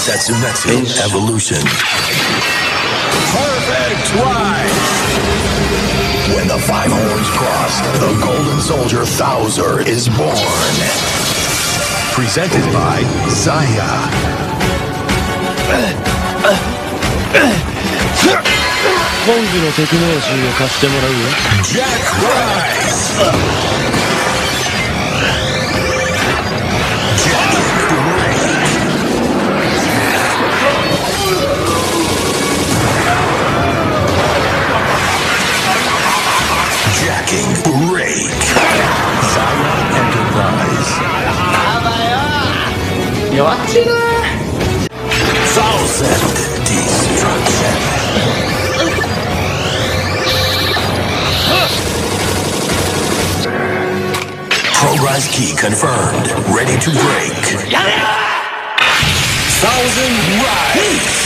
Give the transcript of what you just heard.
Zetsumetsu Evolution. Perfect ride! When the five horns cross, the Golden Soldier Thouser is born. Presented by ZAIA. ボンジのテクノロジーを貸してもらうよ。Jack Rise! Jacking break. ZAIA Enterprise. Thousand destruction. Progrise key confirmed. Ready to break. Thousand rise.